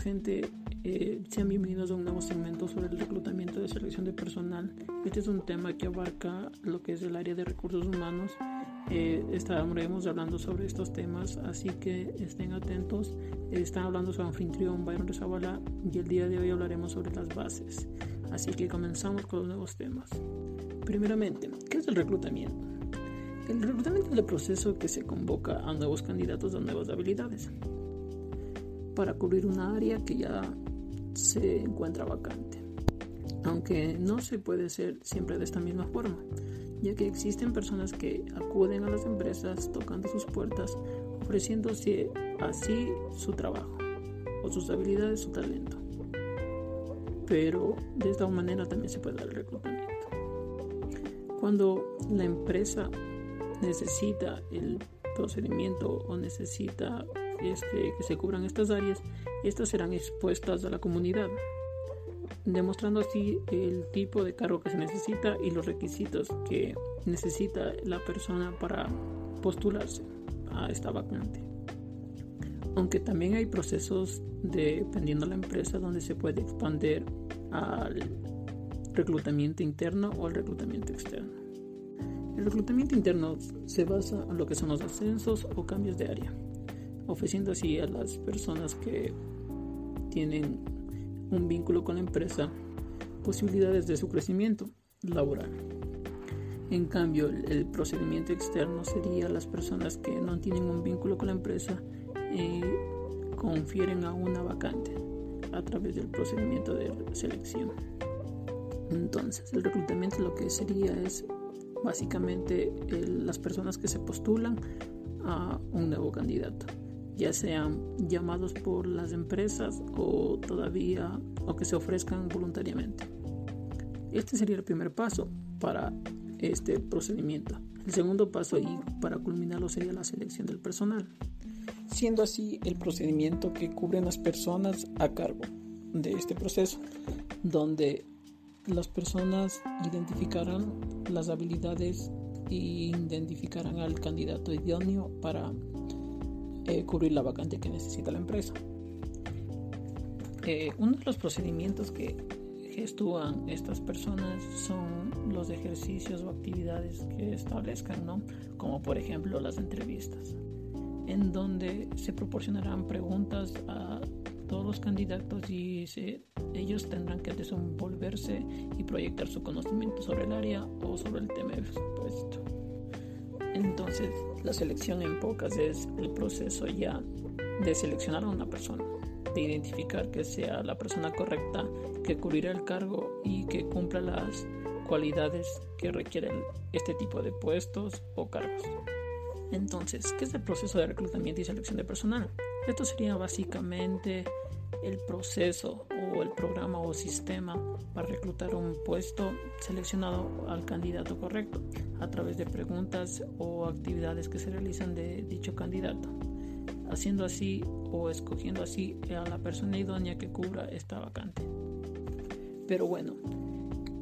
gente, eh, sean bienvenidos a un nuevo segmento sobre el reclutamiento de selección de personal. Este es un tema que abarca lo que es el área de recursos humanos. Eh, estaremos hablando sobre estos temas, así que estén atentos. están hablando su anfitrión Byron Rezabala y el día de hoy hablaremos sobre las bases. Así que comenzamos con los nuevos temas. Primeramente, ¿qué es el reclutamiento? El reclutamiento es el proceso que se convoca a nuevos candidatos a nuevas habilidades para cubrir una área que ya se encuentra vacante. Aunque no se puede hacer siempre de esta misma forma, ya que existen personas que acuden a las empresas tocando sus puertas, ofreciéndose así su trabajo o sus habilidades, su talento. Pero de esta manera también se puede dar el reclutamiento. Cuando la empresa necesita el procedimiento o necesita que se cubran estas áreas, estas serán expuestas a la comunidad, demostrando así el tipo de cargo que se necesita y los requisitos que necesita la persona para postularse a esta vacante. Aunque también hay procesos dependiendo de la empresa donde se puede expandir al reclutamiento interno o al reclutamiento externo. El reclutamiento interno se basa en lo que son los ascensos o cambios de área ofreciendo así a las personas que tienen un vínculo con la empresa posibilidades de su crecimiento laboral. En cambio, el, procedimiento externo sería las personas que no tienen un vínculo con la empresa y confieren a una vacante a través del procedimiento de selección. Entonces, el reclutamiento lo que sería es básicamente las personas que se postulan a un nuevo candidato ya sean llamados por las empresas o todavía o que se ofrezcan voluntariamente. Este sería el primer paso para este procedimiento. El segundo paso y para culminarlo sería la selección del personal, siendo así el procedimiento que cubren las personas a cargo de este proceso, donde las personas identificarán las habilidades e identificarán al candidato idóneo para eh, cubrir la vacante que necesita la empresa. Eh, uno de los procedimientos que gestúan estas personas son los ejercicios o actividades que establezcan, ¿no? como por ejemplo las entrevistas, en donde se proporcionarán preguntas a todos los candidatos y ellos tendrán que desenvolverse y proyectar su conocimiento sobre el área o sobre el tema expuesto. Entonces, la selección en pocas es el proceso ya de seleccionar a una persona, de identificar que sea la persona correcta, que cubrirá el cargo y que cumpla las cualidades que requieren este tipo de puestos o cargos. Entonces, ¿qué es el proceso de reclutamiento y selección de personal? Esto sería básicamente el proceso o el programa o sistema para reclutar un puesto seleccionado al candidato correcto a través de preguntas o actividades que se realizan de dicho candidato, haciendo así o escogiendo así a la persona idónea que cubra esta vacante. Pero bueno,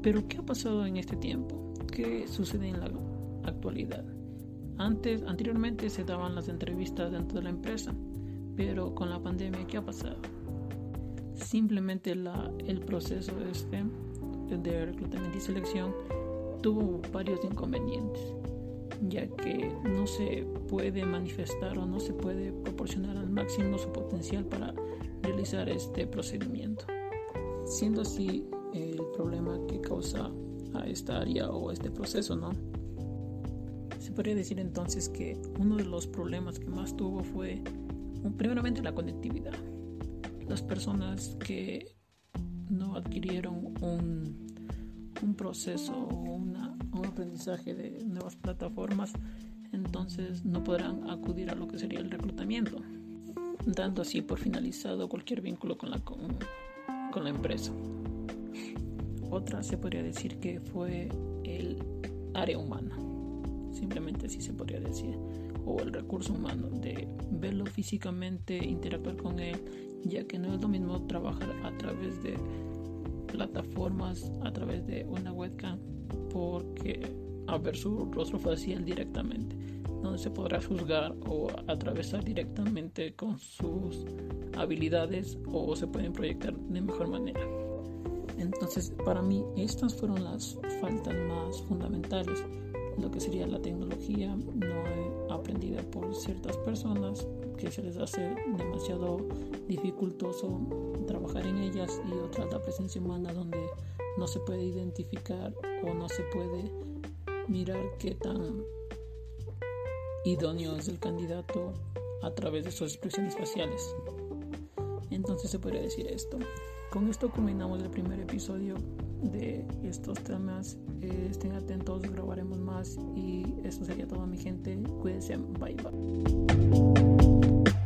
¿pero qué ha pasado en este tiempo? ¿Qué sucede en la actualidad? Antes, anteriormente se daban las entrevistas dentro de la empresa, pero con la pandemia, ¿qué ha pasado? Simplemente el proceso este de reclutamiento y selección tuvo varios inconvenientes, ya que no se puede manifestar o no se puede proporcionar al máximo su potencial para realizar este procedimiento. Siendo así el problema que causa a esta área o este proceso, ¿no? Se podría decir entonces que uno de los problemas que más tuvo fue primeramente la conectividad las personas que no adquirieron un, un proceso o un aprendizaje de nuevas plataformas, entonces no podrán acudir a lo que sería el reclutamiento, dando así por finalizado cualquier vínculo con la, con, con la empresa. Otra se podría decir que fue el área humana, simplemente así se podría decir, o el recurso humano, de verlo físicamente, interactuar con él ya que no es lo mismo trabajar a través de plataformas, a través de una webcam, porque a ver su rostro facial directamente. donde se podrá juzgar o atravesar directamente con sus habilidades o se pueden proyectar de mejor manera. Entonces, para mí, estas fueron las faltas más fundamentales. Lo que sería la tecnología no aprendida por ciertas personas que se les hace demasiado dificultoso trabajar en ellas y otra la presencia humana donde no se puede identificar o no se puede mirar qué tan idóneo es el candidato a través de sus expresiones faciales. Entonces se podría decir esto. Con esto culminamos el primer episodio de estos temas. Eh, estén atentos, grabaremos más y eso sería todo mi gente. Cuídense, bye bye.